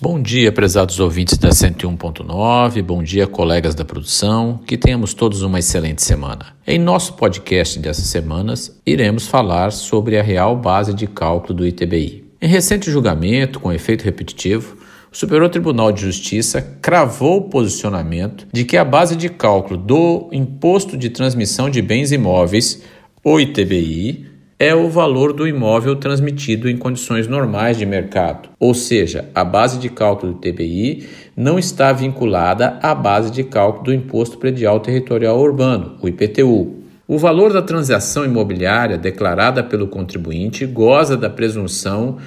Bom dia, prezados ouvintes da 101.9, bom dia, colegas da produção, que tenhamos todos uma excelente semana. Em nosso podcast dessas semanas, iremos falar sobre a real base de cálculo do ITBI. Em recente julgamento, com efeito repetitivo, o Superior Tribunal de Justiça cravou o posicionamento de que a base de cálculo do Imposto de Transmissão de Bens Imóveis, o ITBI, é o valor do imóvel transmitido em condições normais de mercado, ou seja, a base de cálculo do TBI não está vinculada à base de cálculo do Imposto Predial Territorial Urbano, o IPTU. O valor da transação imobiliária declarada pelo contribuinte goza da presunção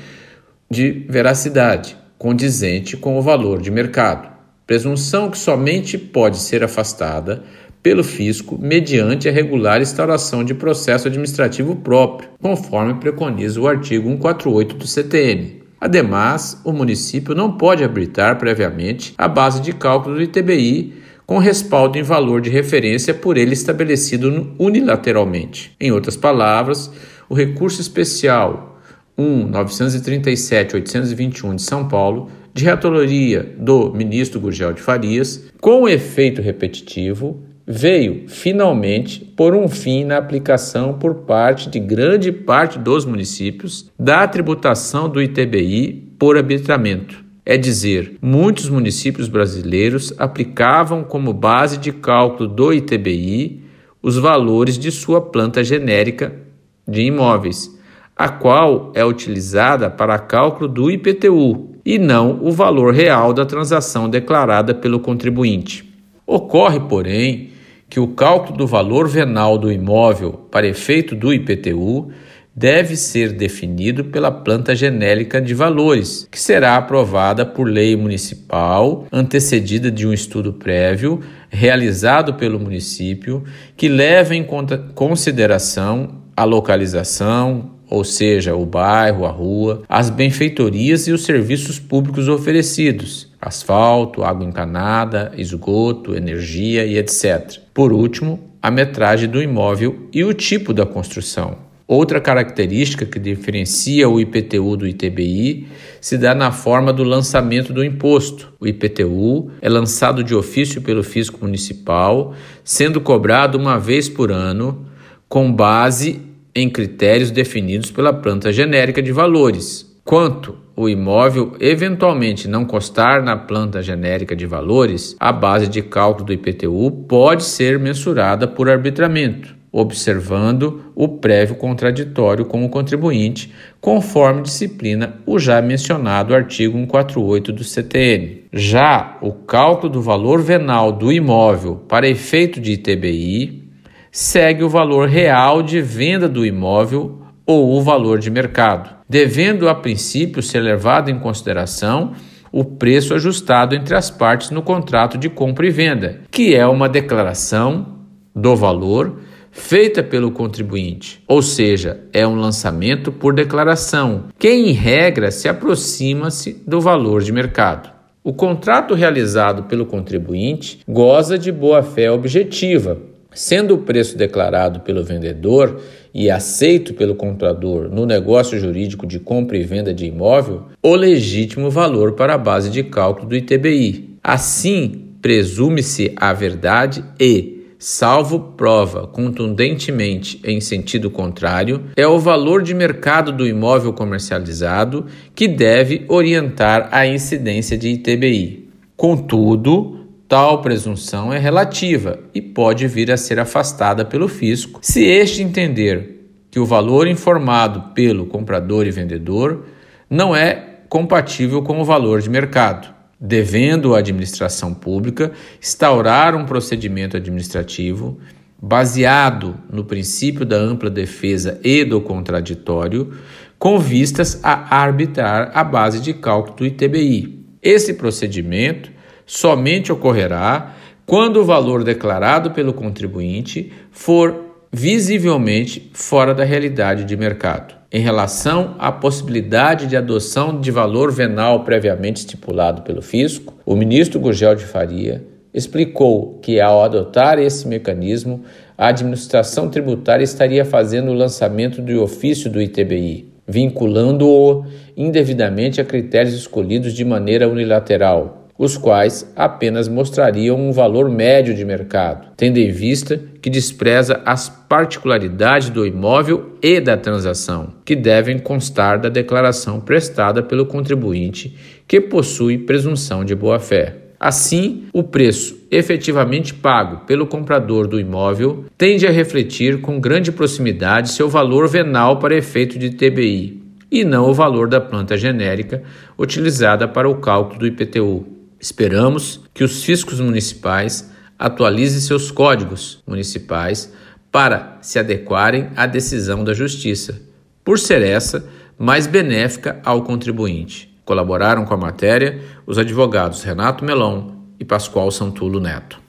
de veracidade, condizente com o valor de mercado, presunção que somente pode ser afastada pelo fisco mediante a regular instauração de processo administrativo próprio, conforme preconiza o artigo 148 do CTN. Ademais, o município não pode habilitar previamente a base de cálculo do ITBI com respaldo em valor de referência por ele estabelecido unilateralmente. Em outras palavras, o recurso especial 1.937.821 de São Paulo, de reatoria do ministro Gurgel de Farias, com efeito repetitivo, veio finalmente por um fim na aplicação por parte de grande parte dos municípios da tributação do ITBI por arbitramento. É dizer, muitos municípios brasileiros aplicavam como base de cálculo do ITBI os valores de sua planta genérica de imóveis, a qual é utilizada para cálculo do IPTU e não o valor real da transação declarada pelo contribuinte. Ocorre, porém, que o cálculo do valor venal do imóvel para efeito do IPTU deve ser definido pela planta genérica de valores, que será aprovada por lei municipal, antecedida de um estudo prévio realizado pelo município, que leva em consideração a localização, ou seja, o bairro, a rua, as benfeitorias e os serviços públicos oferecidos, asfalto, água encanada, esgoto, energia e etc. Por último, a metragem do imóvel e o tipo da construção. Outra característica que diferencia o IPTU do ITBI se dá na forma do lançamento do imposto. O IPTU é lançado de ofício pelo fisco municipal, sendo cobrado uma vez por ano, com base em critérios definidos pela planta genérica de valores. Quanto o imóvel eventualmente não constar na planta genérica de valores, a base de cálculo do IPTU pode ser mensurada por arbitramento, observando o prévio contraditório com o contribuinte, conforme disciplina o já mencionado artigo 148 do CTN. Já o cálculo do valor venal do imóvel para efeito de ITBI segue o valor real de venda do imóvel ou o valor de mercado, devendo a princípio ser levado em consideração o preço ajustado entre as partes no contrato de compra e venda, que é uma declaração do valor feita pelo contribuinte, ou seja, é um lançamento por declaração, que em regra se aproxima-se do valor de mercado. O contrato realizado pelo contribuinte goza de boa-fé objetiva, sendo o preço declarado pelo vendedor e aceito pelo comprador no negócio jurídico de compra e venda de imóvel o legítimo valor para a base de cálculo do ITBI. Assim, presume-se a verdade e, salvo prova contundentemente em sentido contrário, é o valor de mercado do imóvel comercializado que deve orientar a incidência de ITBI. Contudo, Tal presunção é relativa e pode vir a ser afastada pelo fisco se este entender que o valor informado pelo comprador e vendedor não é compatível com o valor de mercado, devendo a administração pública instaurar um procedimento administrativo baseado no princípio da ampla defesa e do contraditório, com vistas a arbitrar a base de cálculo do ITBI. Esse procedimento somente ocorrerá quando o valor declarado pelo contribuinte for visivelmente fora da realidade de mercado. Em relação à possibilidade de adoção de valor venal previamente estipulado pelo fisco, o ministro Gurgel de Faria explicou que, ao adotar esse mecanismo, a administração tributária estaria fazendo o lançamento do ofício do ITBI, vinculando-o indevidamente a critérios escolhidos de maneira unilateral, os quais apenas mostrariam um valor médio de mercado, tendo em vista que despreza as particularidades do imóvel e da transação, que devem constar da declaração prestada pelo contribuinte, que possui presunção de boa-fé. Assim, o preço efetivamente pago pelo comprador do imóvel tende a refletir com grande proximidade seu valor venal para efeito de TBI, e não o valor da planta genérica utilizada para o cálculo do IPTU. Esperamos que os fiscos municipais atualizem seus códigos municipais para se adequarem à decisão da Justiça, por ser essa mais benéfica ao contribuinte. Colaboraram com a matéria os advogados Renato Melon e Pascoal Santulo Neto.